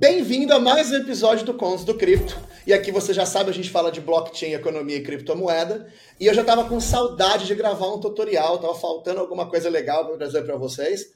Bem-vindo a mais um episódio do Contos do Cripto. E aqui você já sabe, a gente fala de blockchain, economia e criptomoeda. E eu já estava com saudade de gravar um tutorial, estava faltando alguma coisa legal para trazer para vocês.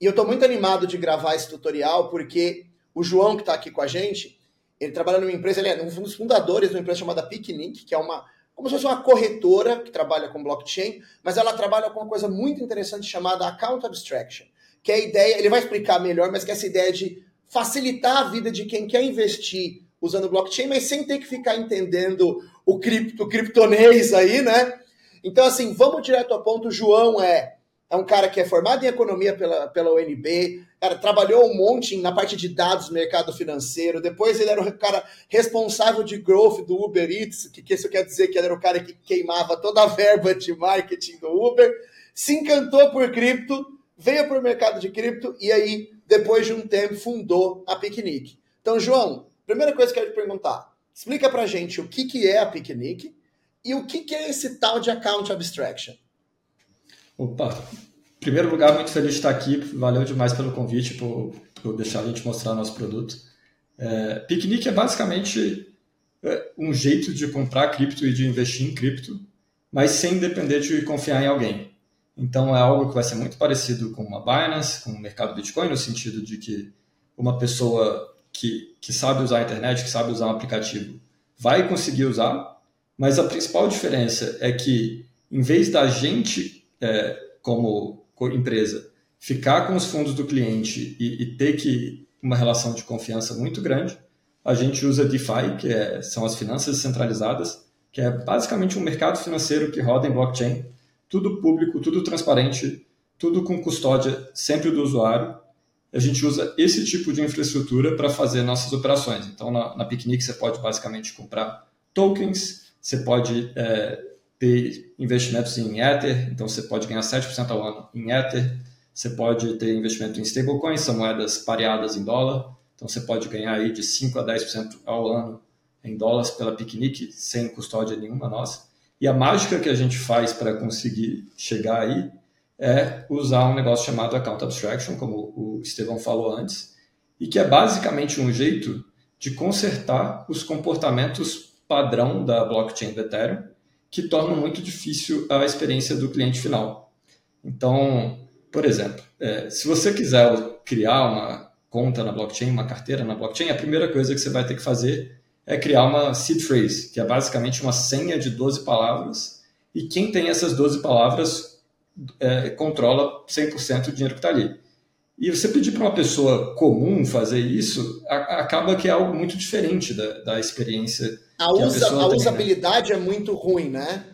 E eu estou muito animado de gravar esse tutorial porque o João, que está aqui com a gente, ele trabalha numa empresa, ele é um dos fundadores de uma empresa chamada Picnic, que é uma como se fosse uma corretora que trabalha com blockchain, mas ela trabalha com uma coisa muito interessante chamada account abstraction, que é a ideia, ele vai explicar melhor, mas que é essa ideia de facilitar a vida de quem quer investir usando blockchain, mas sem ter que ficar entendendo o, cripto, o criptonês aí, né? Então, assim, vamos direto ao ponto. O João é, é um cara que é formado em economia pela, pela UNB, cara, trabalhou um monte na parte de dados do mercado financeiro. Depois ele era o cara responsável de growth do Uber Eats, que, que isso quer dizer que ele era o cara que queimava toda a verba de marketing do Uber. Se encantou por cripto, veio para o mercado de cripto e aí, depois de um tempo, fundou a Picnic. Então, João, primeira coisa que eu quero te perguntar, explica para gente o que, que é a Picnic e o que, que é esse tal de Account Abstraction. Opa, em primeiro lugar, muito feliz de estar aqui, valeu demais pelo convite, por, por deixar a gente mostrar nosso produto. É, Picnic é basicamente é, um jeito de comprar cripto e de investir em cripto, mas sem depender de confiar em alguém. Então é algo que vai ser muito parecido com uma Binance, com o mercado Bitcoin, no sentido de que uma pessoa que, que sabe usar a internet, que sabe usar um aplicativo, vai conseguir usar, mas a principal diferença é que, em vez da gente, é, como empresa, ficar com os fundos do cliente e, e, ter que uma relação de confiança muito grande, a gente usa DeFi, que é, são as finanças centralizadas, que é basicamente um mercado financeiro que roda em blockchain, tudo público, tudo transparente, tudo com custódia sempre do usuário. A gente usa esse tipo de infraestrutura para fazer nossas operações. Então, na, na Picnic, você pode basicamente comprar tokens, você pode é, ter investimentos em Ether, então você pode ganhar 7% ao ano em Ether, você pode ter investimento em stablecoins, são moedas pareadas em dólar, então você pode ganhar aí de 5% a 10% ao ano em dólares pela Picnic, sem custódia nenhuma nossa. E a mágica que a gente faz para conseguir chegar aí é usar um negócio chamado Account Abstraction, como o Estevão falou antes, e que é basicamente um jeito de consertar os comportamentos padrão da blockchain do Ethereum, que tornam muito difícil a experiência do cliente final. Então, por exemplo, é, se você quiser criar uma conta na blockchain, uma carteira na blockchain, a primeira coisa que você vai ter que fazer é criar uma seed phrase, que é basicamente uma senha de 12 palavras, e quem tem essas 12 palavras é, controla 100% do dinheiro que está ali. E você pedir para uma pessoa comum fazer isso, a, acaba que é algo muito diferente da, da experiência. A, usa, a, a tem, usabilidade né? é muito ruim, né?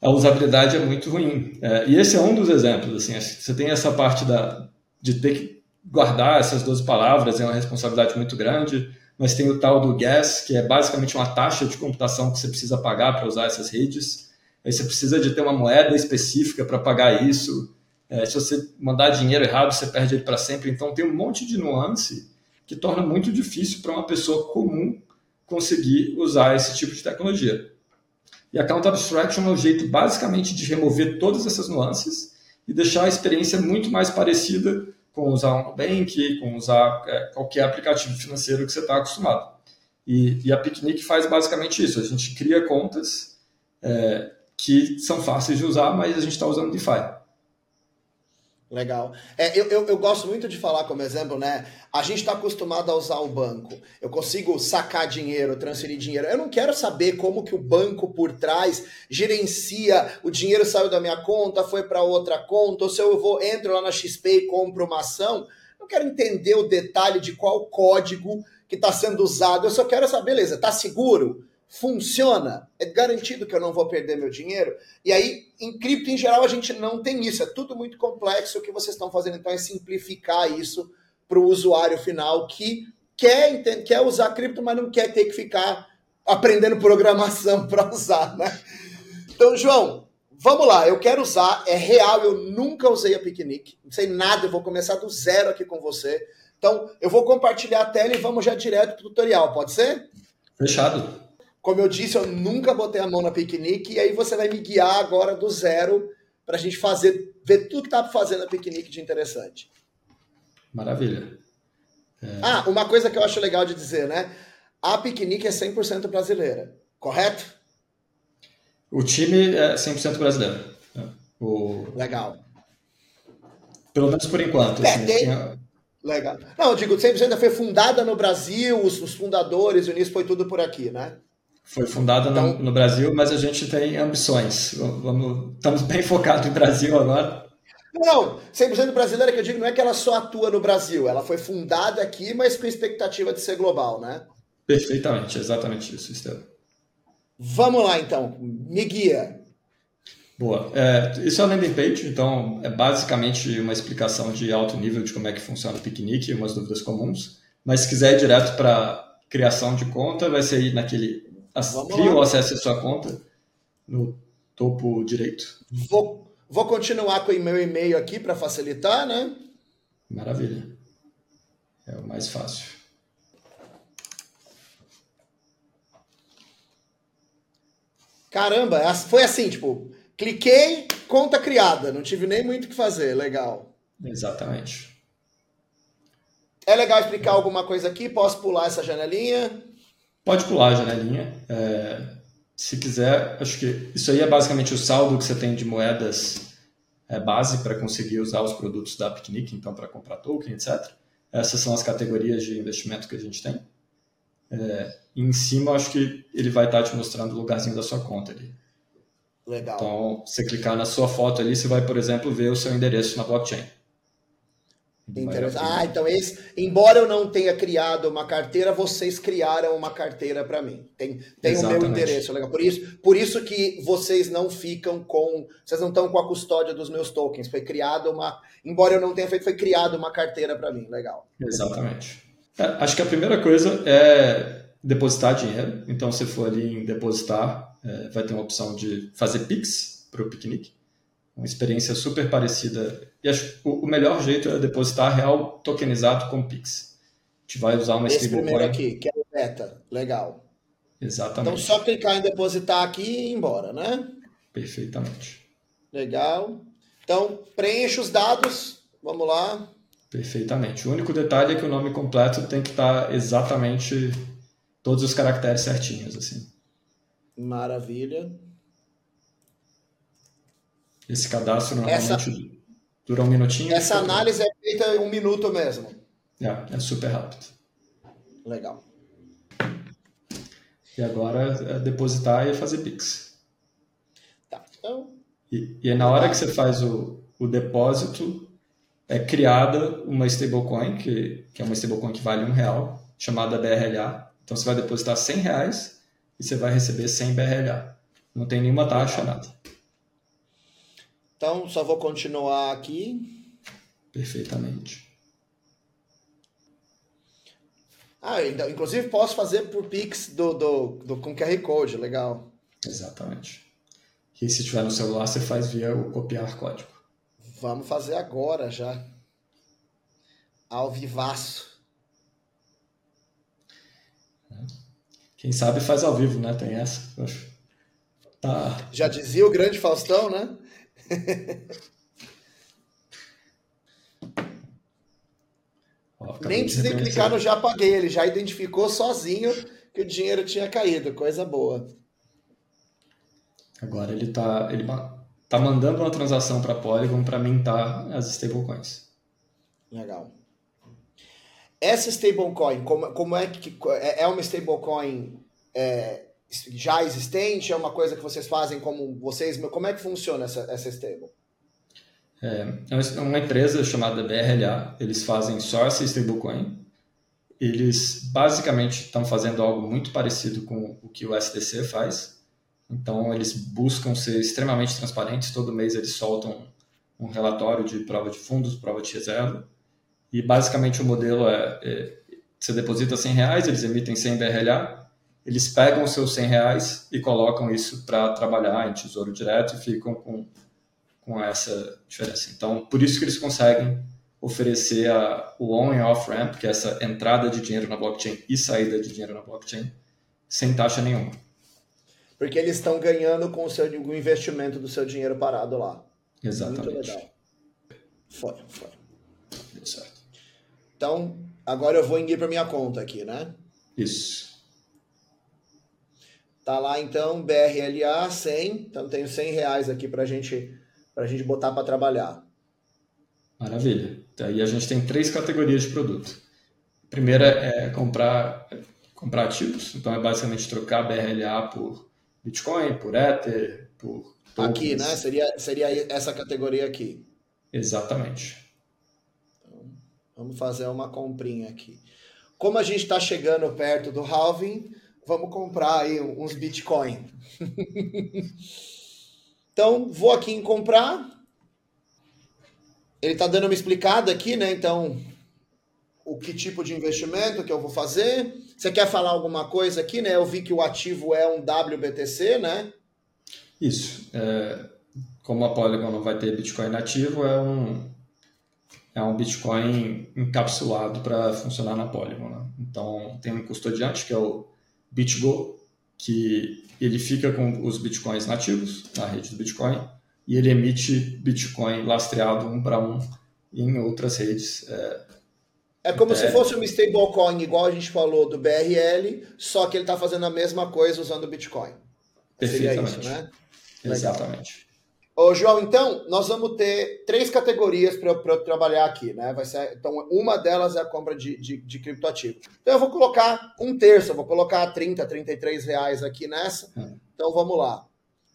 A usabilidade é muito ruim. É, e esse é um dos exemplos. Assim, você tem essa parte da, de ter que guardar essas 12 palavras, é uma responsabilidade muito grande mas tem o tal do gas, que é basicamente uma taxa de computação que você precisa pagar para usar essas redes. Aí você precisa de ter uma moeda específica para pagar isso. É, se você mandar dinheiro errado, você perde ele para sempre. Então tem um monte de nuance que torna muito difícil para uma pessoa comum conseguir usar esse tipo de tecnologia. E a Count Abstraction é o jeito basicamente de remover todas essas nuances e deixar a experiência muito mais parecida com usar um Nubank, com usar é, qualquer aplicativo financeiro que você está acostumado. E, e, a Picnic faz basicamente isso. A gente cria contas é, que são fáceis de usar, mas a gente está usando DeFi. Legal. É, eu, eu, eu, gosto muito de falar como exemplo, né? A gente está acostumado a usar o banco. Eu consigo sacar dinheiro, transferir dinheiro. Eu não quero saber como que o banco por trás gerencia. O dinheiro saiu da minha conta, foi para outra conta, ou se eu vou entro lá na XP e compro uma ação. Eu quero entender o detalhe de qual código que está sendo usado. Eu só quero saber, beleza, tá seguro? Funciona, é garantido que eu não vou perder meu dinheiro. E aí, em cripto em geral, a gente não tem isso. É tudo muito complexo. O que vocês estão fazendo então é simplificar isso para o usuário final que quer, quer usar cripto, mas não quer ter que ficar aprendendo programação para usar, né? Então, João, vamos lá. Eu quero usar, é real, eu nunca usei a Picnic, não sei nada, eu vou começar do zero aqui com você. Então, eu vou compartilhar a tela e vamos já direto para o tutorial, pode ser? Fechado. Como eu disse, eu nunca botei a mão na piquenique, e aí você vai me guiar agora do zero para a gente fazer, ver tudo que tá fazendo a piquenique de interessante. Maravilha. É... Ah, uma coisa que eu acho legal de dizer, né? A Piquenique é 100% brasileira, correto? O time é 100% brasileiro. O... Legal. Pelo menos por enquanto. É, assim, tem... tinha... Legal. Não, eu digo, 100% foi fundada no Brasil, os, os fundadores, o início foi tudo por aqui, né? Foi fundada então... no, no, Brasil, mas a gente tem ambições. Vamos, estamos bem focados no Brasil agora. Não, 100% brasileira que eu digo não é que ela só atua no Brasil, ela foi fundada aqui, mas com expectativa de ser global, né? Perfeitamente, exatamente isso, Estevam. Vamos lá então, me guia. Boa. É, isso é a landing page, então é basicamente uma explicação de alto nível de como é que funciona o piquenique, umas dúvidas comuns. Mas se quiser ir direto para criação de conta, vai ser naquele cria ou acesse a sua conta no topo direito. Vou, vou continuar com o meu e-mail aqui para facilitar, né? Maravilha. É o mais fácil. Caramba, foi assim, tipo, cliquei, conta criada, não tive nem muito o que fazer, legal. Exatamente. É legal explicar alguma coisa aqui? Posso pular essa janelinha? Pode pular a janelinha. É, se quiser, acho que isso aí é basicamente o saldo que você tem de moedas é, base para conseguir usar os produtos da Picnic, então para comprar token, etc. Essas são as categorias de investimento que a gente tem. É, e em cima, acho que ele vai estar te mostrando o lugarzinho da sua conta ali. Legal. Então, você clicar na sua foto ali, você vai, por exemplo, ver o seu endereço na blockchain. Interessante. Ah, então esse, embora eu não tenha criado uma carteira, vocês criaram uma carteira para mim. Tem, tem o meu endereço, legal. Por isso, por isso que vocês não ficam com, vocês não estão com a custódia dos meus tokens. Foi criado uma, embora eu não tenha feito, foi criado uma carteira para mim, legal. Exatamente. É, acho que a primeira coisa é depositar dinheiro. Então, se for ali em depositar, é, vai ter uma opção de fazer Pix para o piquenique uma experiência super parecida. E acho o, o melhor jeito é depositar real tokenizado com Pix. A gente vai usar uma Esse primeiro aqui, que é o beta. Legal. Exatamente. Então, só clicar em depositar aqui e ir embora, né? Perfeitamente. Legal. Então, preencha os dados. Vamos lá. Perfeitamente. O único detalhe é que o nome completo tem que estar exatamente todos os caracteres certinhos, assim. Maravilha. Esse cadastro normalmente essa, dura um minutinho. Essa análise é feita em um minuto mesmo. É, é super rápido. Legal. E agora é depositar e fazer Pix. Tá, então. E, e na hora que você faz o, o depósito, é criada uma stablecoin, que, que é uma stablecoin que vale um real, chamada BRLA. Então você vai depositar 100 reais e você vai receber 100 BRLA. Não tem nenhuma taxa, nada. Então, só vou continuar aqui. Perfeitamente. Ah, então, inclusive posso fazer por Pix do, do, do, com QR Code, legal. Exatamente. E se tiver no celular, você faz via o copiar código. Vamos fazer agora já. Ao vivaço. Quem sabe faz ao vivo, né? Tem essa. Tá. Já dizia o grande Faustão, né? Nem precisei clicar no já paguei, ele já identificou sozinho que o dinheiro tinha caído, coisa boa. Agora ele está ele tá mandando uma transação para Polygon para mintar as stablecoins. Legal. Essa stablecoin, como, como é que é, é uma stablecoin é, já existente? É uma coisa que vocês fazem como vocês? Como é que funciona essa, essa stable? É, é uma empresa chamada BRLA, eles fazem só essa stablecoin. Eles basicamente estão fazendo algo muito parecido com o que o SDC faz. Então, eles buscam ser extremamente transparentes. Todo mês eles soltam um relatório de prova de fundos, prova de reserva. E basicamente o modelo é, é você deposita 100 reais, eles emitem 100 BRLA, eles pegam os seus 100 reais e colocam isso para trabalhar em tesouro direto e ficam com, com essa diferença. Então, por isso que eles conseguem oferecer a, o on e off ramp, que é essa entrada de dinheiro na blockchain e saída de dinheiro na blockchain, sem taxa nenhuma. Porque eles estão ganhando com o, seu, o investimento do seu dinheiro parado lá. Exatamente. Muito legal. Foi, foi. Deu certo. Então, Agora eu vou ir para minha conta aqui, né? Isso. Tá lá então, BRLA 100. Então tenho 100 reais aqui para gente, a gente botar para trabalhar. Maravilha. Aí a gente tem três categorias de produto. A primeira é comprar, comprar ativos. Então é basicamente trocar BRLA por Bitcoin, por Ether, por. Tokens. Aqui, né? Seria, seria essa categoria aqui. Exatamente. Então, vamos fazer uma comprinha aqui. Como a gente está chegando perto do halving, vamos comprar aí uns Bitcoin. então, vou aqui em comprar. Ele está dando uma explicada aqui, né? Então, o que tipo de investimento que eu vou fazer. Você quer falar alguma coisa aqui, né? Eu vi que o ativo é um WBTC, né? Isso. É, como a Polygon não vai ter Bitcoin nativo, é um, é um Bitcoin encapsulado para funcionar na Polygon. Né? Então, tem um custodiante, que é o BitGo, que ele fica com os Bitcoins nativos na rede do Bitcoin e ele emite Bitcoin lastreado um para um em outras redes. É, é como é. se fosse uma stablecoin, igual a gente falou do BRL, só que ele está fazendo a mesma coisa usando o Bitcoin. Perfeitamente. Seria isso, né? Exatamente. Ô, João, então, nós vamos ter três categorias para eu, trabalhar aqui, né? Vai ser, então, uma delas é a compra de, de, de criptoativo. Então, eu vou colocar um terço, eu vou colocar 30, 33 reais aqui nessa. Hum. Então, vamos lá.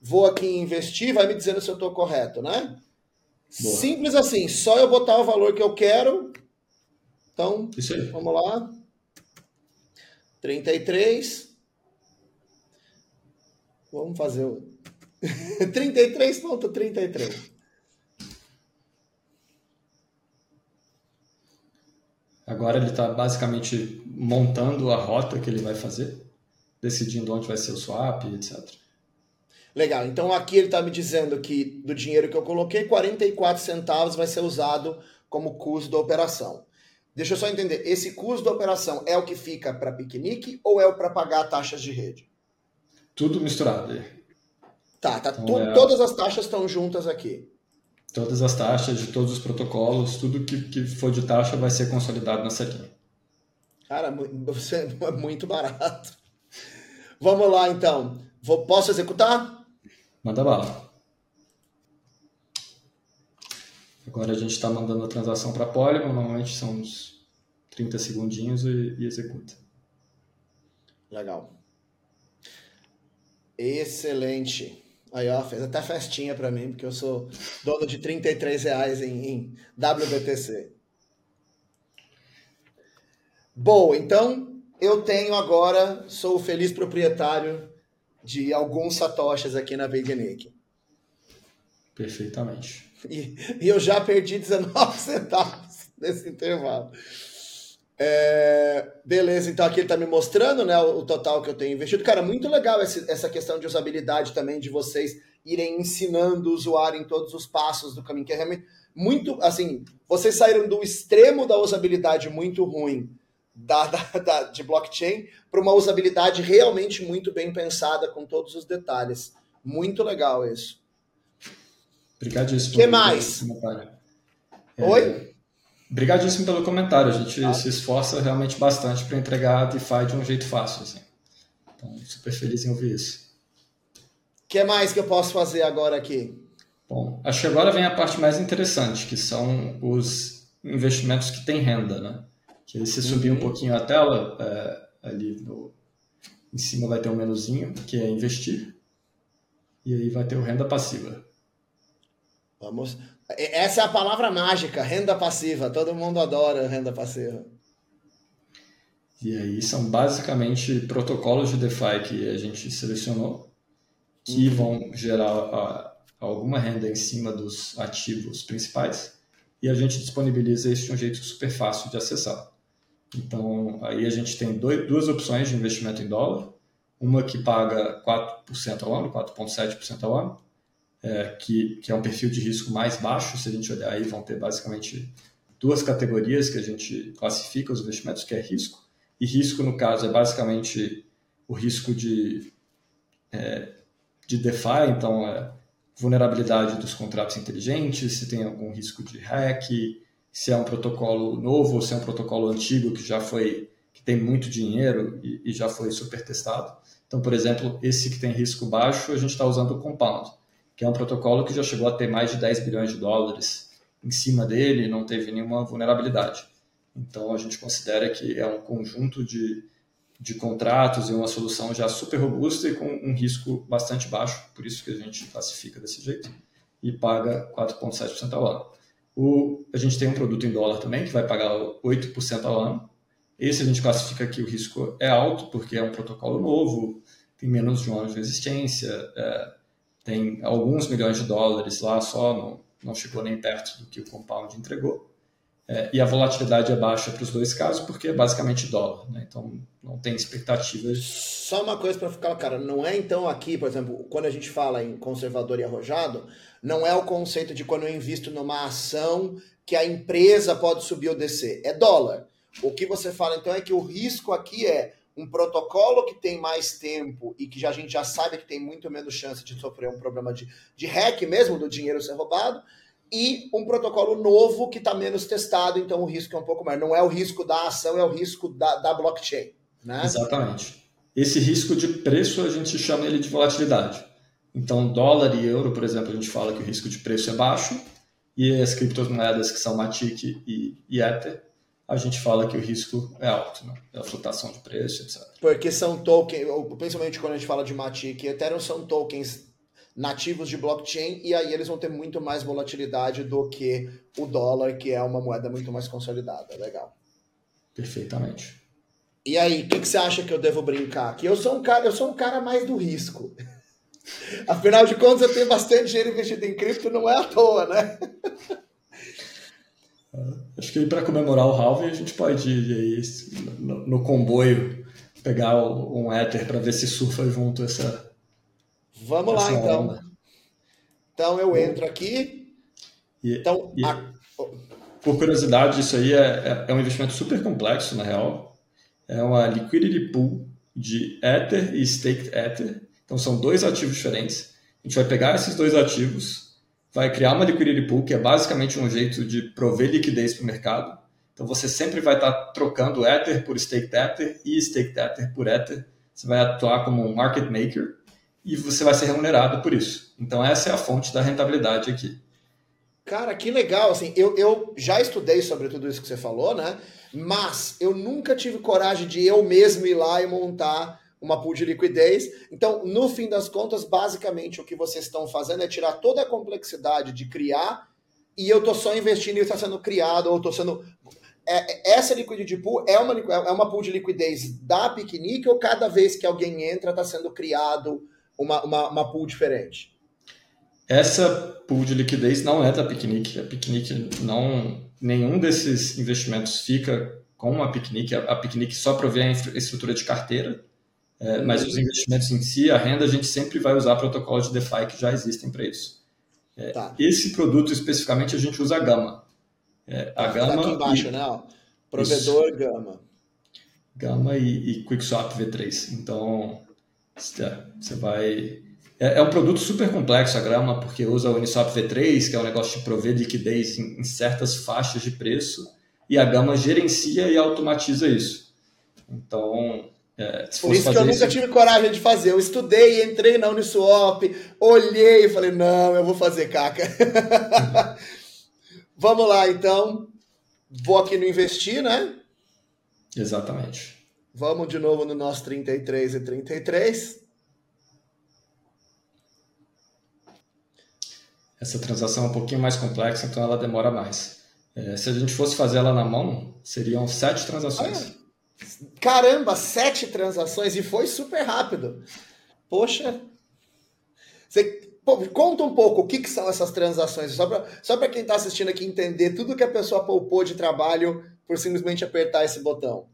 Vou aqui investir, vai me dizendo se eu estou correto, né? Boa. Simples assim, só eu botar o valor que eu quero, então, vamos lá. 33. Vamos fazer o 33.33. Agora ele está basicamente montando a rota que ele vai fazer, decidindo onde vai ser o swap, etc. Legal, então aqui ele está me dizendo que do dinheiro que eu coloquei, 44 centavos vai ser usado como custo da operação. Deixa eu só entender, esse custo da operação é o que fica para piquenique ou é o para pagar taxas de rede? Tudo misturado. Tá, tá então, é... todas as taxas estão juntas aqui. Todas as taxas de todos os protocolos, tudo que, que for de taxa vai ser consolidado nessa linha. Cara, você é muito barato. Vamos lá então. Vou, posso executar? Manda bala. Agora a gente está mandando a transação para Polygon, normalmente são uns 30 segundinhos e, e executa. Legal. Excelente. Aí, ó, fez até festinha para mim, porque eu sou dono de 33 reais em, em WBTC. Bom, então eu tenho agora, sou o feliz proprietário de alguns satoshis aqui na Big Nick. Perfeitamente. E, e eu já perdi 19 centavos nesse intervalo. É, beleza, então aqui ele está me mostrando né, o, o, total que eu tenho investido. Cara, muito legal esse, essa questão de usabilidade também, de vocês irem ensinando o usuário em todos os passos do caminho, que é realmente muito, assim, vocês saíram do extremo da usabilidade muito ruim da, da, da de blockchain para uma usabilidade realmente muito bem pensada, com todos os detalhes. Muito legal isso. Obrigadíssimo. O que mais? É, Oi? Obrigadíssimo pelo comentário. A gente ah. se esforça realmente bastante para entregar a DeFi de um jeito fácil. Assim. Então, super feliz em ouvir isso. O que mais que eu posso fazer agora aqui? Bom, acho que agora vem a parte mais interessante, que são os investimentos que têm renda, né? Que se subir um uhum. pouquinho a tela, é, ali no, em cima vai ter um menuzinho, que é investir, e aí vai ter o renda passiva. Vamos. Essa é a palavra mágica, renda passiva. Todo mundo adora renda passiva. E aí são basicamente protocolos de DeFi que a gente selecionou que uhum. vão gerar a, alguma renda em cima dos ativos principais e a gente disponibiliza isso de um jeito super fácil de acessar. Então, aí a gente tem dois, duas opções de investimento em dólar. Uma que paga 4% ao ano, 4,7% ao ano, é, que, que é um perfil de risco mais baixo, se a gente olhar aí, vão ter basicamente duas categorias que a gente classifica os investimentos, que é risco. E risco, no caso, é basicamente o risco de, é, de DeFi, então é vulnerabilidade dos contratos inteligentes, se tem algum risco de hack, se é um protocolo novo ou se é um protocolo antigo que já foi que tem muito dinheiro e, e já foi super testado. Então, por exemplo, esse que tem risco baixo, a gente está usando o Compound, que é um protocolo que já chegou a ter mais de 10 bilhões de dólares em cima dele não teve nenhuma vulnerabilidade. Então, a gente considera que é um conjunto de, de contratos e uma solução já super robusta e com um risco bastante baixo, por isso que a gente classifica desse jeito e paga 4,7% ao ano. O, a gente tem um produto em dólar também, que vai pagar 8% ao ano. Esse a gente classifica que o risco é alto, porque é um protocolo novo, tem menos de um ano de existência, é, tem alguns milhões de dólares lá só, não, não chegou nem perto do que o Compound entregou. É, e a volatilidade é baixa para os dois casos, porque é basicamente dólar, né? então não tem expectativas. Só uma coisa para ficar, cara, não é então aqui, por exemplo, quando a gente fala em conservador e arrojado, não é o conceito de quando eu invisto numa ação que a empresa pode subir ou descer, é dólar. O que você fala então é que o risco aqui é um protocolo que tem mais tempo e que já, a gente já sabe que tem muito menos chance de sofrer um problema de, de hack mesmo, do dinheiro ser roubado, e um protocolo novo que está menos testado, então o risco é um pouco maior. Não é o risco da ação, é o risco da, da blockchain. Né? Exatamente. Esse risco de preço a gente chama ele de volatilidade. Então, dólar e euro, por exemplo, a gente fala que o risco de preço é baixo, e as criptomoedas que são Matic e, e Ether, a gente fala que o risco é alto, né? É a flutuação de preço, etc. Porque são tokens, principalmente quando a gente fala de Matic e Ethereum, são tokens nativos de blockchain e aí eles vão ter muito mais volatilidade do que o dólar, que é uma moeda muito mais consolidada. Legal. Perfeitamente. E aí, o que, que, você acha que eu devo brincar? Que eu sou um cara, eu sou um cara mais do risco. Afinal de contas, eu tenho bastante dinheiro investido em cripto, não é à toa, né? Acho que para comemorar o halving a gente pode ir aí no, no comboio pegar um Ether para ver se surfa junto essa. Vamos essa lá então. Onda. Então eu entro aqui. E, então, e, a... Por curiosidade, isso aí é, é, é, um investimento super complexo, na real. É uma liquidity pool de Ether e staked Ether. Então são dois ativos diferentes. A gente vai pegar esses dois ativos vai criar uma liquidity pool, que é basicamente um jeito de prover liquidez para o mercado. Então você sempre vai estar tá trocando Ether por Staked Ether e Staked Ether por Ether. Você vai atuar como um market maker e você vai ser remunerado por isso. Então essa é a fonte da rentabilidade aqui. Cara, que legal. Assim, eu, eu já estudei sobre tudo isso que você falou, né? Mas eu nunca tive coragem de eu mesmo ir lá e montar uma pool de liquidez. Então, no fim das contas, basicamente o que vocês estão fazendo é tirar toda a complexidade de criar e eu estou só investindo e está sendo criado ou estou sendo é, essa liquidity pool é uma, é uma pool de liquidez da Picnic ou cada vez que alguém entra está sendo criado uma, uma, uma, pool diferente? Essa pool de liquidez não é da Picnic. A Picnic não. Nenhum desses investimentos fica com a Picnic. A, a Picnic só provê a estrutura de carteira. É, mas os investimentos em si, a renda, a gente sempre vai usar protocolos de DeFi que já existem para isso. É, tá. Esse produto especificamente a gente usa a Gama. É, a tá Gama. Tá aqui embaixo, e... né? Ó. Provedor isso. Gama. Gama e, e QuickSwap V3. Então, você vai. É, é, um produto super complexo a Gama, porque usa o Uniswap V3, que é um negócio de prover liquidez em, em certas faixas de preço, e a Gama gerencia e automatiza isso. Então, é, Por isso que eu nunca tive coragem de fazer. Eu estudei, entrei na Uniswap, olhei e falei, não, eu vou fazer caca. Vamos lá, então. Vou aqui no investir, né? Exatamente. Vamos de novo no nosso 33 e 33. Essa transação é um pouquinho mais complexa, então ela demora mais. É, se a gente fosse fazer ela na mão, seriam sete transações. Ah, é. Caramba, sete transações e foi super rápido. Poxa. Você, pô, conta um pouco o que, que são essas transações, só para só quem está assistindo aqui entender tudo que a pessoa poupou de trabalho por simplesmente apertar esse botão.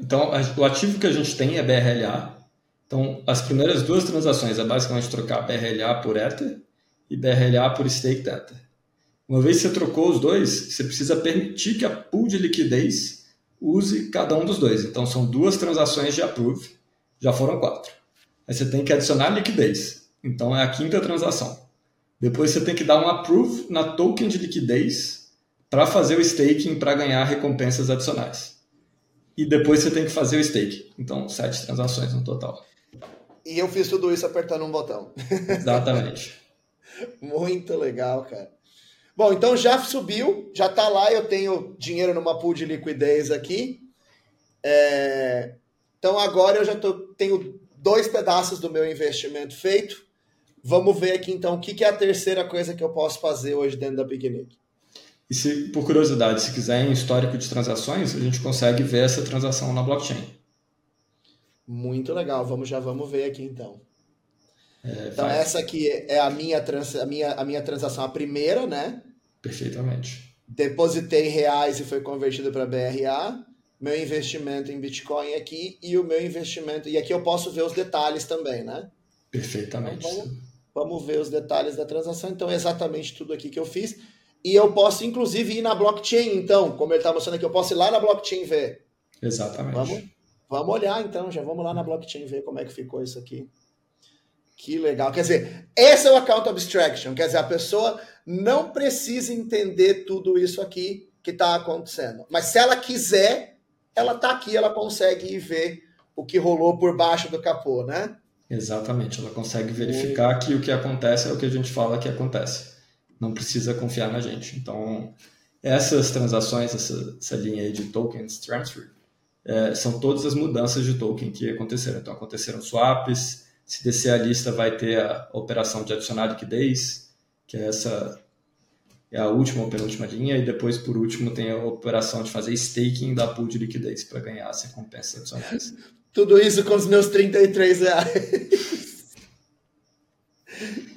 Então, o ativo que a gente tem é BRLA. Então, as primeiras duas transações é basicamente trocar BRLA por Ether e BRLA por Staked Ether. Uma vez que você trocou os dois, você precisa permitir que a pool de liquidez use cada um dos dois. Então são duas transações de approve, já foram quatro. Aí você tem que adicionar liquidez. Então é a quinta transação. Depois você tem que dar um approve na token de liquidez para fazer o staking para ganhar recompensas adicionais. E depois você tem que fazer o stake. Então, sete transações no total. E eu fiz tudo isso apertando um botão. Exatamente. Muito legal, cara. Bom, então já subiu, já está lá, eu tenho dinheiro numa pool de liquidez aqui. É... Então agora eu já tô, tenho dois pedaços do meu investimento feito. Vamos ver aqui então o que, que é a terceira coisa que eu posso fazer hoje dentro da Picnic. E se, por curiosidade, se quiser em histórico de transações, a gente consegue ver essa transação na blockchain. Muito legal, vamos já vamos ver aqui então. É, então vai. essa aqui é a minha, trans, a, minha, a minha transação, a primeira, né? Perfeitamente. Depositei reais e foi convertido para BRA. Meu investimento em Bitcoin aqui e o meu investimento. E aqui eu posso ver os detalhes também, né? Perfeitamente. Então, vamos, vamos ver os detalhes da transação. Então, é exatamente tudo aqui que eu fiz. E eu posso, inclusive, ir na blockchain, então, como ele está mostrando aqui, eu posso ir lá na blockchain ver. Exatamente. Vamos, vamos olhar, então, já vamos lá na blockchain ver como é que ficou isso aqui. Que legal. Quer dizer, esse é o account abstraction. Quer dizer, a pessoa não precisa entender tudo isso aqui que está acontecendo. Mas se ela quiser, ela está aqui, ela consegue ver o que rolou por baixo do capô, né? Exatamente. Ela consegue verificar que o que acontece é o que a gente fala que acontece. Não precisa confiar na gente. Então, essas transações, essa, essa linha aí de tokens transfer, é, são todas as mudanças de token que aconteceram. Então, aconteceram swaps, se descer a lista, vai ter a operação de adicionar liquidez, que é essa é a última ou penúltima linha, e depois, por último, tem a operação de fazer staking da pool de liquidez para ganhar as recompensas adicionais. Tudo isso com os meus 33 reais.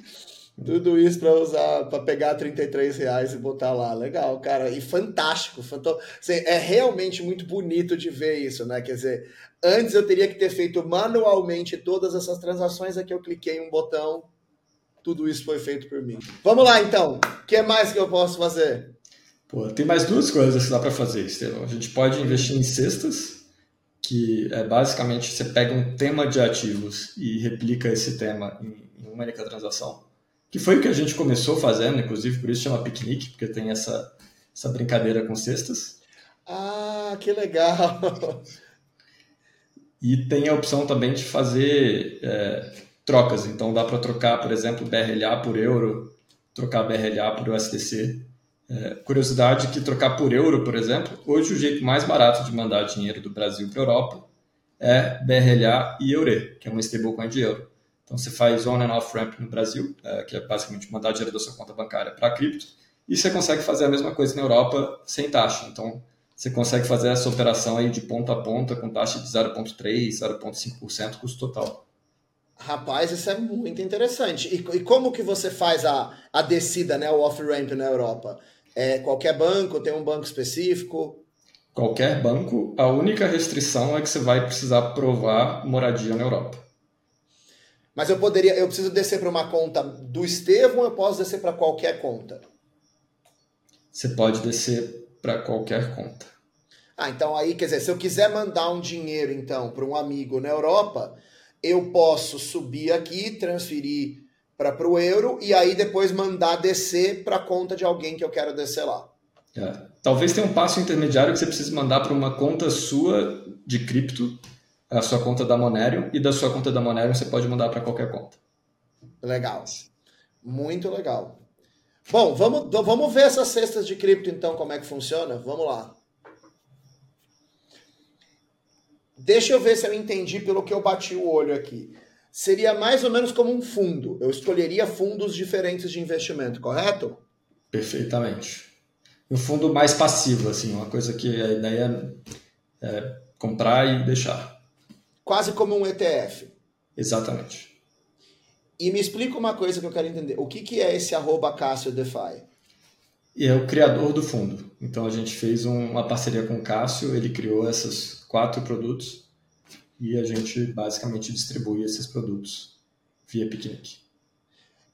Tudo isso para usar, para pegar 33 reais e botar lá. Legal, cara. E fantástico. Assim, é realmente muito bonito de ver isso, né? Quer dizer, Antes eu teria que ter feito manualmente todas essas transações, aqui eu cliquei um botão, tudo isso foi feito por mim. Vamos lá então, o que mais que eu posso fazer? Pô, tem mais duas coisas que dá para fazer, Estevão. A gente pode investir em cestas, que é basicamente você pega um tema de ativos e replica esse tema em, uma única transação. Que foi o que a gente começou fazendo, inclusive por isso chama piquenique, porque tem essa, essa brincadeira com cestas. Ah, que legal! E tem a opção também de fazer é, trocas. Então dá para trocar, por exemplo, BRLA por euro, trocar BRLA por USDC. É, curiosidade que trocar por euro, por exemplo, hoje o jeito mais barato de mandar dinheiro do Brasil para a Europa é BRLA e EURE, que é uma stablecoin de euro. Então você faz on and off ramp no Brasil, é, que é basicamente mandar dinheiro da sua conta bancária para cripto, e você consegue fazer a mesma coisa na Europa sem taxa. Então você consegue fazer essa operação aí de ponta a ponta com taxa de 0,3%, 0,5% custo total. Rapaz, isso é muito interessante. E, e, como que você faz a, a descida, né, o off-ramp na Europa? É, qualquer banco tem um banco específico? Qualquer banco. A única restrição é que você vai precisar provar moradia na Europa. Mas eu poderia, eu preciso descer para uma conta do Estevão eu posso descer para qualquer conta? Você pode descer para qualquer conta. Ah, então aí, quer dizer, se eu quiser mandar um dinheiro, então, para um amigo na Europa, eu posso subir aqui, transferir para o euro e aí depois mandar descer para a conta de alguém que eu quero descer lá. É. Talvez tenha um passo intermediário que você precise mandar para uma conta sua de cripto, a sua conta da Monerium, e da sua conta da Monerium você pode mandar para qualquer conta. Legal. Muito legal. Bom, vamos, vamos ver essas cestas de cripto então, como é que funciona? Vamos lá. Deixa eu ver se eu entendi pelo que eu bati o olho aqui. Seria mais ou menos como um fundo. Eu escolheria fundos diferentes de investimento, correto? Perfeitamente. Um fundo mais passivo, assim, uma coisa que a ideia é comprar e deixar. Quase como um ETF. Exatamente. E me explica uma coisa que eu quero entender. O que, que é esse arroba Cássio DeFi? E é o criador do fundo. Então a gente fez uma parceria com o Cássio, ele criou esses quatro produtos e a gente basicamente distribui esses produtos via Picnic.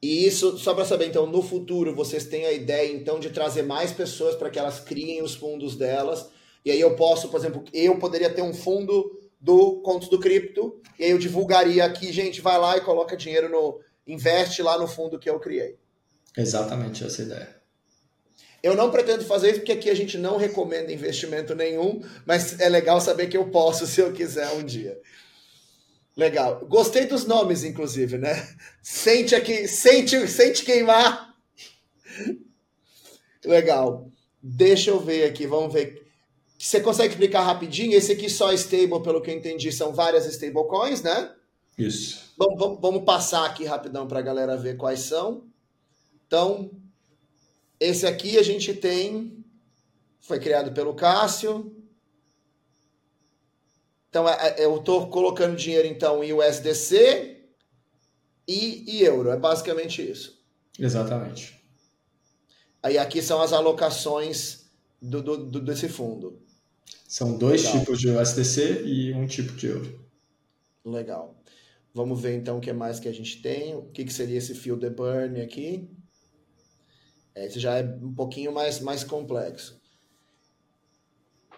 E isso, só para saber, então, no futuro vocês têm a ideia então de trazer mais pessoas para que elas criem os fundos delas. E aí eu posso, por exemplo, eu poderia ter um fundo do Contos do Cripto, e aí eu divulgaria aqui, gente, vai lá e coloca dinheiro no. investe lá no fundo que eu criei. Exatamente essa ideia. Eu não pretendo fazer isso porque aqui a gente não recomenda investimento nenhum, mas é legal saber que eu posso se eu quiser um dia. Legal. Gostei dos nomes, inclusive, né? Sente aqui, sente, sente queimar. Legal. Deixa eu ver aqui, vamos ver. Você consegue explicar rapidinho? Esse aqui só é stable, pelo que eu entendi, são várias stablecoins, né? Isso. Vamos, vamos, vamos passar aqui rapidão para a galera ver quais são. Então, esse aqui a gente tem, foi criado pelo Cássio. Então, é, é, eu estou colocando dinheiro então em USDC e, e euro. É basicamente isso. Exatamente. Aí aqui são as alocações do, do, do desse fundo. São dois Legal. tipos de USDC e um tipo de euro. Legal. Vamos ver então o que mais que a gente tem. O que, que seria esse fio de burn aqui? Esse já é um pouquinho mais, mais complexo.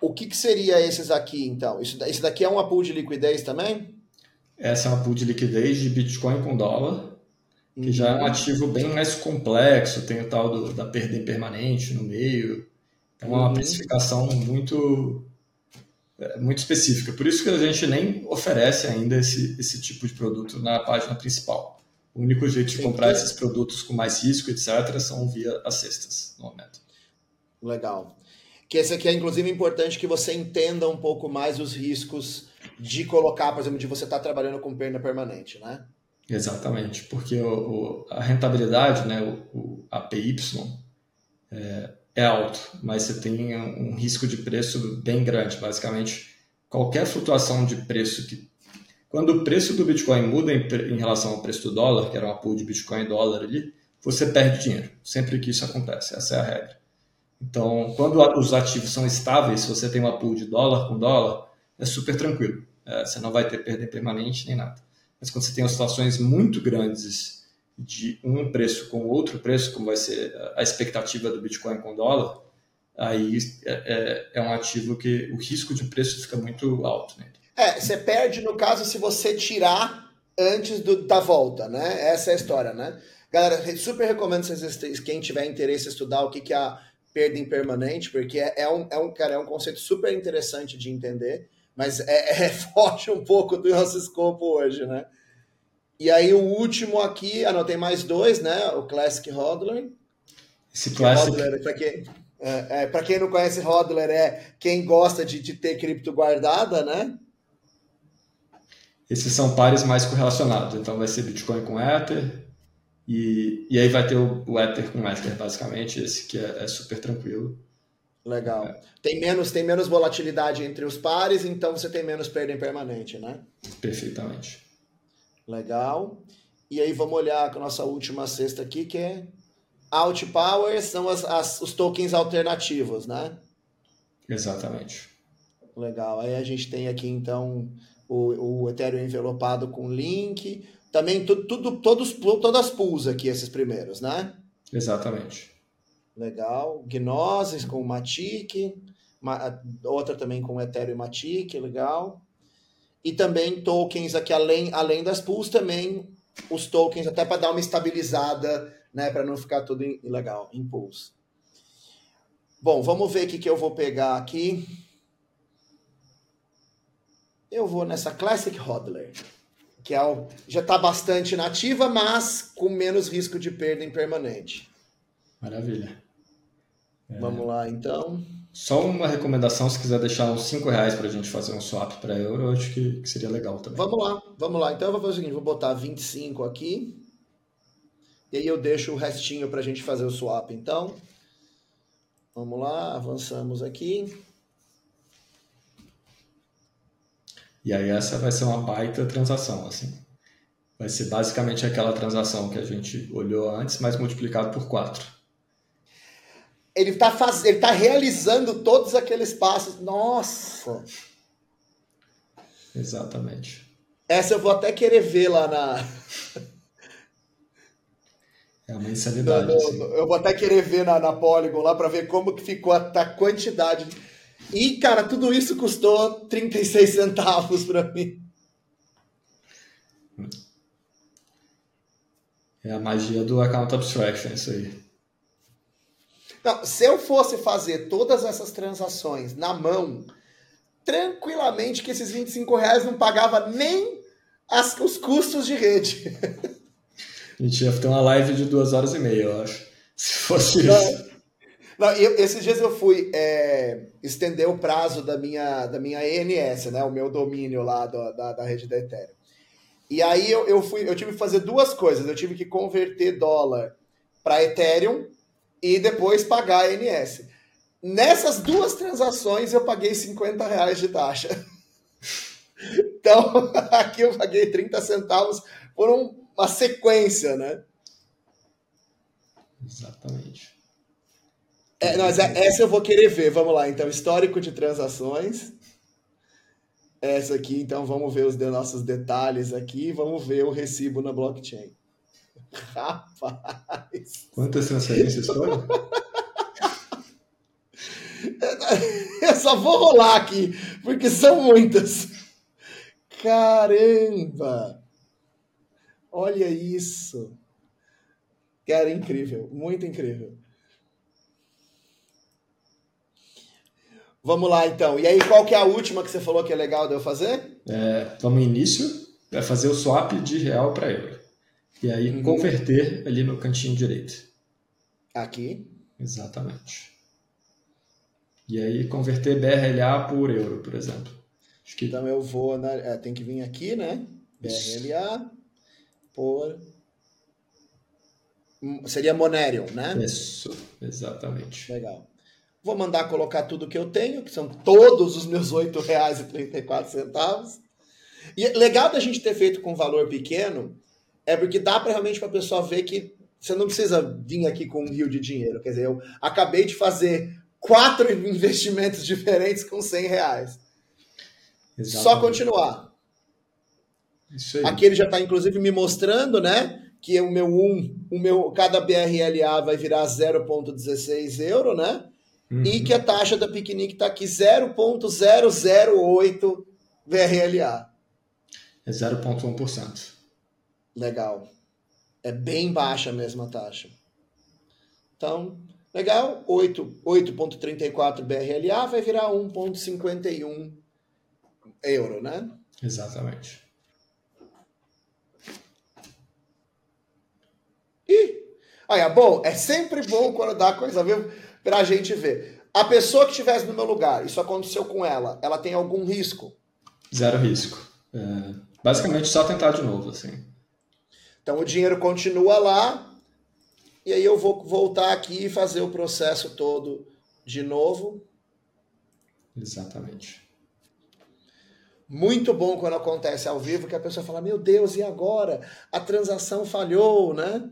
O que, que seria esses aqui, então? Isso, esse daqui é uma pool de liquidez também? Essa é uma pool de liquidez de Bitcoin com dólar, que uhum. já é um uhum. ativo bem mais complexo, tem o tal do, da perda impermanente no meio. É uma uhum. precificação muito é, muito específica. Por isso que a gente nem oferece ainda esse, esse tipo de produto na página principal. O único jeito de comprar esses produtos com mais risco, etc., são via as cestas, no momento. Legal. Que esse aqui é, inclusive, importante que você entenda um pouco mais os riscos de colocar, por exemplo, de você estar tá trabalhando com perda permanente, né? Exatamente, porque o, o, a rentabilidade, né, o, o APY, é, é alto, mas você tem um risco de preço bem grande. Basicamente, qualquer flutuação de preço que. Quando o preço do Bitcoin muda em, relação ao preço do dólar, que era uma pool de Bitcoin e dólar ali, você perde dinheiro. Sempre que isso acontece, essa é a regra. Então, quando os ativos são estáveis, se você tem uma pool de dólar com dólar, é super tranquilo. É, você não vai ter perda permanente nem nada. Mas quando você tem oscilações muito grandes de um preço com outro preço, como vai ser a expectativa do Bitcoin com dólar, aí é, é, é um ativo que o risco de preço fica muito alto. Né? É, você perde no caso se você tirar antes do, da volta, né? Essa é a história, né? Galera, super recomendo vocês, quem tiver interesse em estudar o que, que é a perda impermanente, porque é, é, um, é, um, cara, é um conceito super interessante de entender, mas é, é foge um pouco do nosso escopo hoje, né? E aí o último aqui, anotei mais dois, né? O Classic Hodler. Esse Classic... Hodler, para quem, é, é, para quem não conhece Hodler, é quem gosta de, de ter cripto guardada, né? Esses são pares mais correlacionados. Então vai ser Bitcoin com Ether. E, e aí vai ter o, o Ether com Ether, basicamente. Esse que é, é super tranquilo. Legal. É. Tem, menos, tem menos volatilidade entre os pares, então você tem menos perda em permanente, né? Perfeitamente. Legal. E aí vamos olhar com a nossa última cesta aqui, que é Power são as, as, os tokens alternativos, né? Exatamente. Legal. Aí a gente tem aqui, então, o, o Ethereum envelopado com link. Também tudo, tudo, todos, todas as pools aqui, esses primeiros, né? Exatamente. Legal. Gnosis com Matic. Outra também com Ethereum Matic, legal. E também tokens aqui, além, além das pools, também os tokens, até para dar uma estabilizada, né? Para não ficar tudo ilegal, em pools. Bom, vamos ver o que, que eu vou pegar aqui. Eu vou nessa Classic Hodler, que é o, já está bastante nativa, mas com menos risco de perda impermanente. Maravilha. É... Vamos lá, então. Só uma recomendação, se quiser deixar uns 5 reais para a gente fazer um swap para euro, eu acho que, que, seria legal também. Vamos lá, vamos lá. Então eu vou fazer o seguinte, vou botar 25 aqui. E aí eu deixo o restinho para a gente fazer o swap, então. Vamos lá, avançamos aqui. E aí essa vai ser uma baita transação, assim. Vai ser basicamente aquela transação que a gente olhou antes, mas multiplicado por 4 ele está faz... ele tá realizando todos aqueles passos. Nossa! Exatamente. Essa eu vou até querer ver lá na. É uma insanidade. No, no, eu vou até querer ver na, na Polygon lá para ver como que ficou a, a, quantidade. E, cara, tudo isso custou 36 centavos para mim. É a magia do account abstraction, isso aí. Não, se eu fosse fazer todas essas transações na mão, tranquilamente que esses 25 reais não pagava nem as, os custos de rede. A gente ia ter uma live de duas horas e meia, eu acho. Se fosse não, isso. Não, eu, esses dias eu fui é, estender o prazo da minha, da minha ENS, né? O meu domínio lá do, da, da rede da Ethereum. E aí eu, eu, fui, eu tive que fazer duas coisas. Eu tive que converter dólar para Ethereum e depois pagar a ENS. Nessas duas transações eu paguei 50 reais de taxa. Então, aqui eu paguei 30 centavos por um, uma sequência, né? Exatamente. É, mas é, essa eu vou querer ver. Vamos lá, então, histórico de transações. Essa aqui, então, vamos ver os de nossos detalhes aqui. Vamos ver o recibo na blockchain. Rapaz! Quantas transferências foram? Eu só vou rolar aqui, porque são muitas. Caramba! Olha isso! Cara, incrível, muito incrível. Vamos lá, então. E aí, qual que é a última que você falou que é legal de eu fazer? É, vamos início, é fazer o swap de real para euro. E aí, uhum. converter ali no cantinho direito. Aqui? Exatamente. E aí, converter BRLA por euro, por exemplo. Acho que... Então, eu vou... Na... É, tem que vir aqui, né? BRLA por... Seria Monerium, né? Isso, exatamente. Legal. Vou mandar colocar tudo que eu tenho, que são todos os meus R$ 8,34. E legal da gente ter feito com valor pequeno é porque dá para realmente para a pessoa ver que você não precisa vir aqui com um rio de dinheiro. Quer dizer, eu acabei de fazer quatro investimentos diferentes com 100 reais. Exatamente. Só continuar. Aqui ele já está, inclusive, me mostrando, né? Que o meu 1, o meu, cada BRLA vai virar 0,16 euro, né? Uhum. E que a taxa da piquenique está aqui 0,008 VRLA. É 0,1%. Legal. É bem baixa a taxa. Então, legal. 8,34 BRLA vai virar 1,51 euro, né? Exatamente. E, olha, bom, é sempre bom quando dá coisa mesmo para a gente ver. A pessoa que estivesse no meu lugar, isso aconteceu com ela, ela tem algum risco? Zero risco. É, basicamente só tentar de novo, assim. Então o dinheiro continua lá, e aí eu vou voltar aqui e fazer o processo todo de novo. Exatamente. Muito bom quando acontece ao vivo, que a pessoa fala, meu Deus, e agora? A transação falhou, né?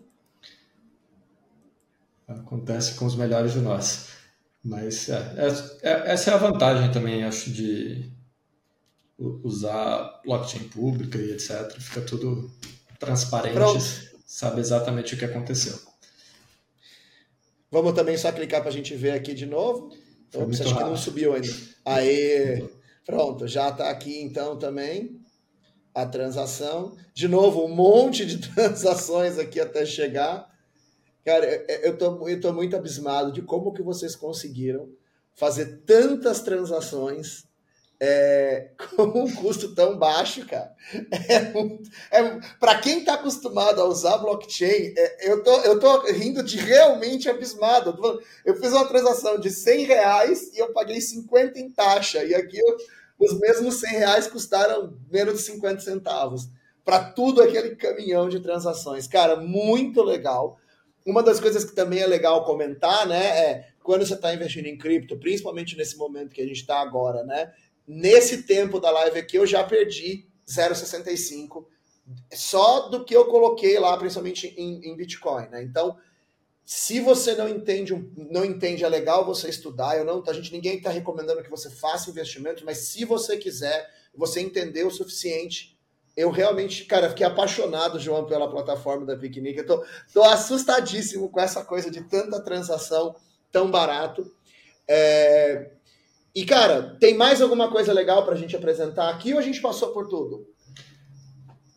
Acontece com os melhores de nós. Mas é, é, é, essa é a vantagem também, acho, de usar blockchain pública e etc. Fica tudo transparente, Pronto. sabe exatamente o que aconteceu. Vamos também só clicar para a gente ver aqui de novo. Ops, acho que não subiu ainda. Aí, pronto, já está aqui então também a transação. De novo, um monte de transações aqui até chegar. Cara, eu tô, eu tô muito abismado de como que vocês conseguiram fazer tantas transações é, com um custo tão baixo, cara. É, é, para quem está acostumado a usar blockchain, é, eu, tô, eu tô rindo de realmente abismado. Eu fiz uma transação de 100 reais e eu paguei 50 em taxa. E aqui eu, os mesmos 100 reais custaram menos de 50 centavos. Para tudo aquele caminhão de transações. Cara, muito legal. Uma das coisas que também é legal comentar, né, é quando você está investindo em cripto, principalmente nesse momento que a gente está agora, né? Nesse tempo da live aqui, eu já perdi 0,65 só do que eu coloquei lá, principalmente em, em Bitcoin, né? Então, se você não entende, não entende, é legal você estudar. Eu não, a gente ninguém está recomendando que você faça investimento, mas se você quiser, você entender o suficiente eu realmente, cara, fiquei apaixonado, João, pela plataforma da Piquenique. Eu tô, tô assustadíssimo com essa coisa de tanta transação tão barato. É... E, cara, tem mais alguma coisa legal para a gente apresentar aqui ou a gente passou por tudo?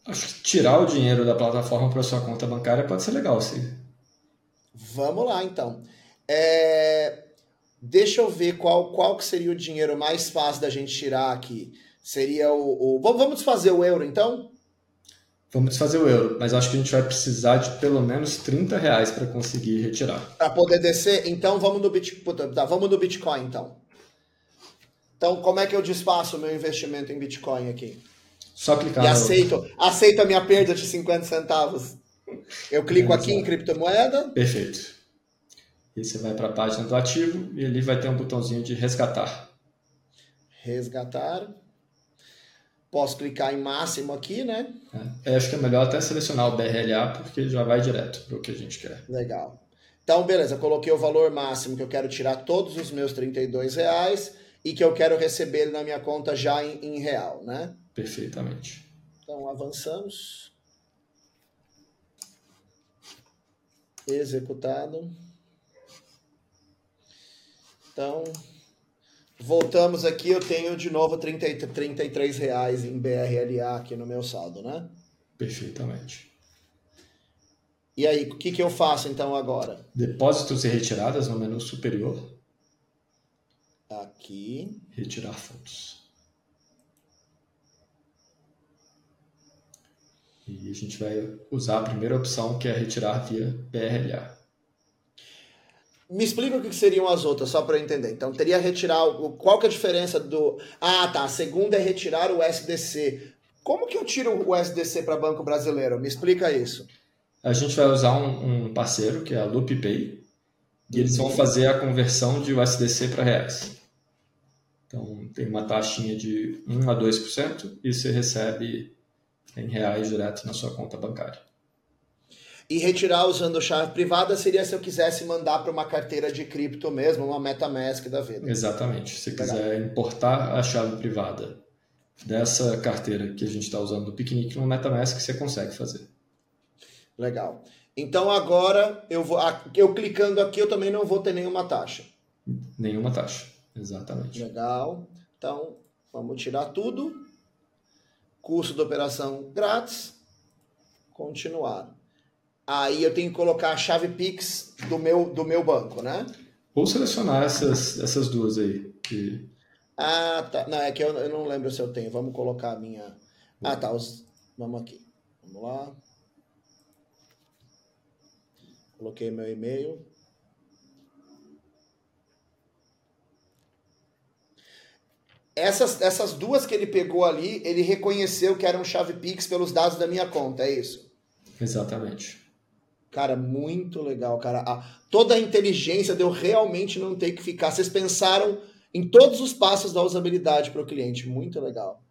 Acho que tirar o dinheiro da plataforma para sua conta bancária pode ser legal, sim. Vamos lá, então. É... Deixa eu ver qual, qual que seria o dinheiro mais fácil da gente tirar aqui. Seria o. o... Vamos desfazer o euro, então? Vamos desfazer o euro, mas acho que a gente vai precisar de pelo menos 30 reais para conseguir retirar. Para poder descer? Então vamos no Bitcoin. Tá, vamos no Bitcoin, então. Então, como é que eu desfaço o meu investimento em Bitcoin aqui? Só clicar e aceito, aceito a minha perda de 50 centavos. Eu clico aqui em criptomoeda. Perfeito. E você vai para a página do ativo e ali vai ter um botãozinho de resgatar. Resgatar. Posso clicar em máximo aqui, né? É, é acho que é melhor até selecionar o BRLA porque já vai direto para o que a gente quer. Legal. Então, beleza, coloquei o valor máximo que eu quero tirar todos os meus 32 reais e que eu quero receber na minha conta já em, em real, né? Perfeitamente. Então, avançamos. Executado. Então, voltamos aqui. Eu tenho de novo 30, 33 reais em BRLA aqui no meu saldo, né? Perfeitamente. E aí, o que, que eu faço então agora? Depósitos e retiradas no menu superior. Aqui. Retirar fundos. E a gente vai usar a primeira opção, que é retirar via BRLA. Me explica o que seriam as outras, só para eu entender. Então, teria retirar. Qual que é a diferença do. Ah, tá. A segunda é retirar o SDC. Como que eu tiro o SDC para Banco Brasileiro? Me explica isso. A gente vai usar um, um parceiro, que é a LoopPay, e eles vão fazer a conversão de USDC para reais. Então, tem uma taxinha de 1 a 2% e você recebe em reais direto na sua conta bancária. E retirar usando chave privada seria se eu quisesse mandar para uma carteira de cripto mesmo, uma MetaMask da vida. Exatamente. Se Legal. quiser importar a chave privada dessa carteira que a gente está usando do Picnic no MetaMask, você consegue fazer. Legal. Então agora eu vou, eu clicando aqui eu também não vou ter nenhuma taxa. Nenhuma taxa, exatamente. Legal. Então vamos tirar tudo custo da operação grátis, continuar. Aí eu tenho que colocar a chave Pix do meu, do meu banco, né? Ou selecionar essas, essas duas aí. Que... Ah, tá. Não, é que eu, eu não lembro se eu tenho. Vamos colocar a minha. Ah, tá. Os... Vamos aqui. Vamos lá. Coloquei meu e-mail. Essas, essas duas que ele pegou ali, ele reconheceu que eram chave Pix pelos dados da minha conta, é isso? Exatamente. Cara, muito legal, cara. A, toda a inteligência de eu realmente não ter que ficar. Vocês pensaram em todos os passos da usabilidade para o cliente. Muito legal.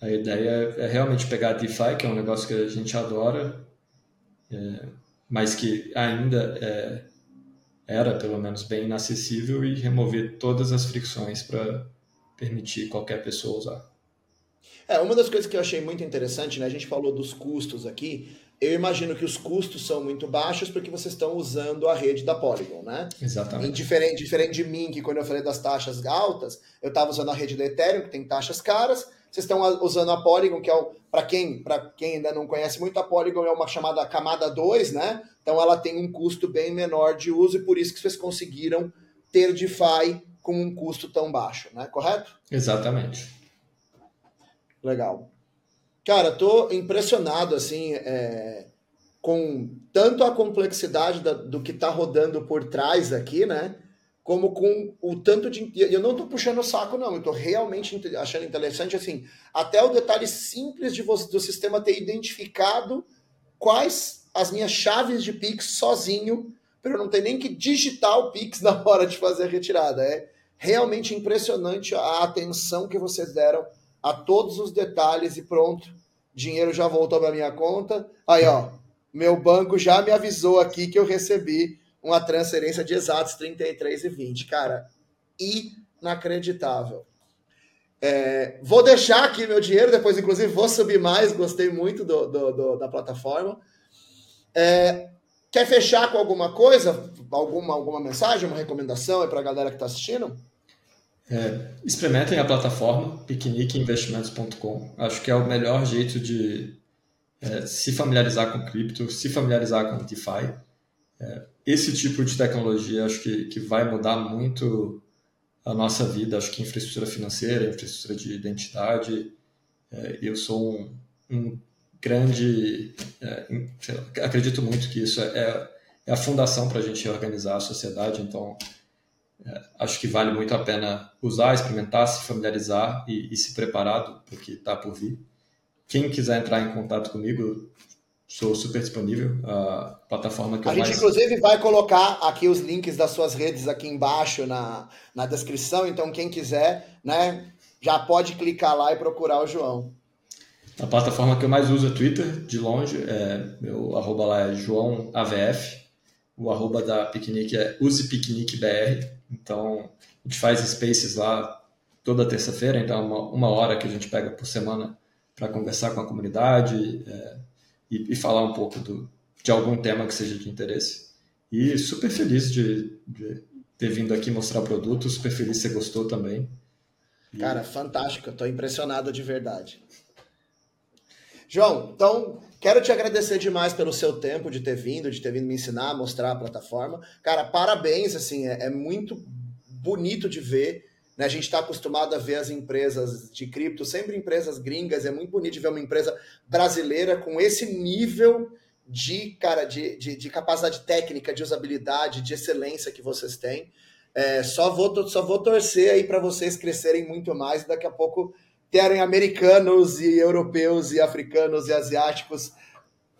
A ideia é realmente pegar a DeFi, que é um negócio que a gente adora, é, mas que ainda é, era, pelo menos, bem inacessível, e remover todas as fricções para permitir qualquer pessoa usar. É, uma das coisas que eu achei muito interessante, né? A gente falou dos custos aqui. Eu imagino que os custos são muito baixos porque vocês estão usando a rede da Polygon, né? Exatamente. diferente, diferente de mim, que quando eu falei das taxas altas, eu estava usando a rede da Ethereum, que tem taxas caras. Vocês estão usando a Polygon, que é para quem, quem ainda não conhece muito, a Polygon é uma chamada camada 2, né? Então ela tem um custo bem menor de uso e por isso que vocês conseguiram ter DeFi com um custo tão baixo, né? Correto? Exatamente. Legal. Cara, tô impressionado, assim, é, com tanto a complexidade da, do que tá rodando por trás aqui, né? Como com o tanto de. Eu não tô puxando o saco, não. Eu tô realmente achando interessante, assim, até o detalhe simples de você, do sistema ter identificado quais as minhas chaves de Pix sozinho, para eu não ter nem que digitar o Pix na hora de fazer a retirada. É, realmente impressionante a atenção que vocês deram a todos os detalhes e pronto, dinheiro já voltou para minha conta. Aí, ó, meu banco já me avisou aqui que eu recebi uma transferência de exatos 33 e 20. Cara, inacreditável. É, vou deixar aqui meu dinheiro, depois, inclusive, vou subir mais. Gostei muito do, do, do da plataforma. É, quer fechar com alguma coisa? Alguma, alguma mensagem, uma recomendação para a galera que está assistindo? É, experimentem a plataforma piqueniqueinvestimentos.com. Acho que é o melhor jeito de é, se familiarizar com cripto, se familiarizar com DeFi. É, esse tipo de tecnologia acho que, que vai mudar muito a nossa vida, acho que infraestrutura financeira, infraestrutura de identidade. É, eu sou um, um grande. É, acredito muito que isso é, é a fundação para a gente organizar a sociedade, então acho que vale muito a pena usar, experimentar, se familiarizar e, e se preparar para o que está por vir. Quem quiser entrar em contato comigo, sou super disponível. A plataforma que a eu gente, mais... inclusive, vai colocar aqui os links das suas redes aqui embaixo na, na descrição. Então, quem quiser, né, já pode clicar lá e procurar o João. A plataforma que eu mais uso é Twitter, de longe. É, meu arroba lá é JoãoAVF. O arroba da Piquenique é UsePiqueniqueBR. Então, a gente faz spaces lá toda terça-feira. Então, é uma, uma hora que a gente pega por semana para conversar com a comunidade é, e, e, falar um pouco do, de algum tema que seja de interesse. E super feliz de, de ter vindo aqui mostrar o produto, super feliz que você gostou também. Cara, fantástico, estou impressionado de verdade. João, então quero te agradecer demais pelo seu tempo de ter vindo, de ter vindo me ensinar, mostrar a plataforma. Cara, parabéns, assim, é, é muito bonito de ver né? A gente está acostumado a ver as empresas de cripto, sempre empresas gringas, é muito bonito de ver uma empresa brasileira com esse nível de, cara, de, de, de capacidade técnica, de usabilidade, de excelência que vocês têm. É, só, vou, só vou torcer aí para vocês crescerem muito mais e daqui a pouco terem americanos e europeus e africanos e asiáticos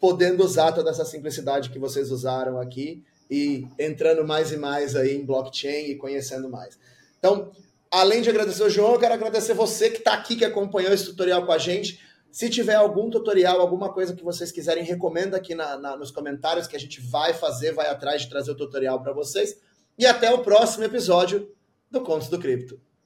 podendo usar toda essa simplicidade que vocês usaram aqui e entrando mais e mais aí em blockchain e conhecendo mais. Então, Além de agradecer o João, eu quero agradecer você que está aqui, que acompanhou esse tutorial com a gente. Se tiver algum tutorial, alguma coisa que vocês quiserem, recomenda aqui na, na, nos comentários que a gente vai fazer, vai atrás de trazer o tutorial para vocês. E até o próximo episódio do Contos do Cripto.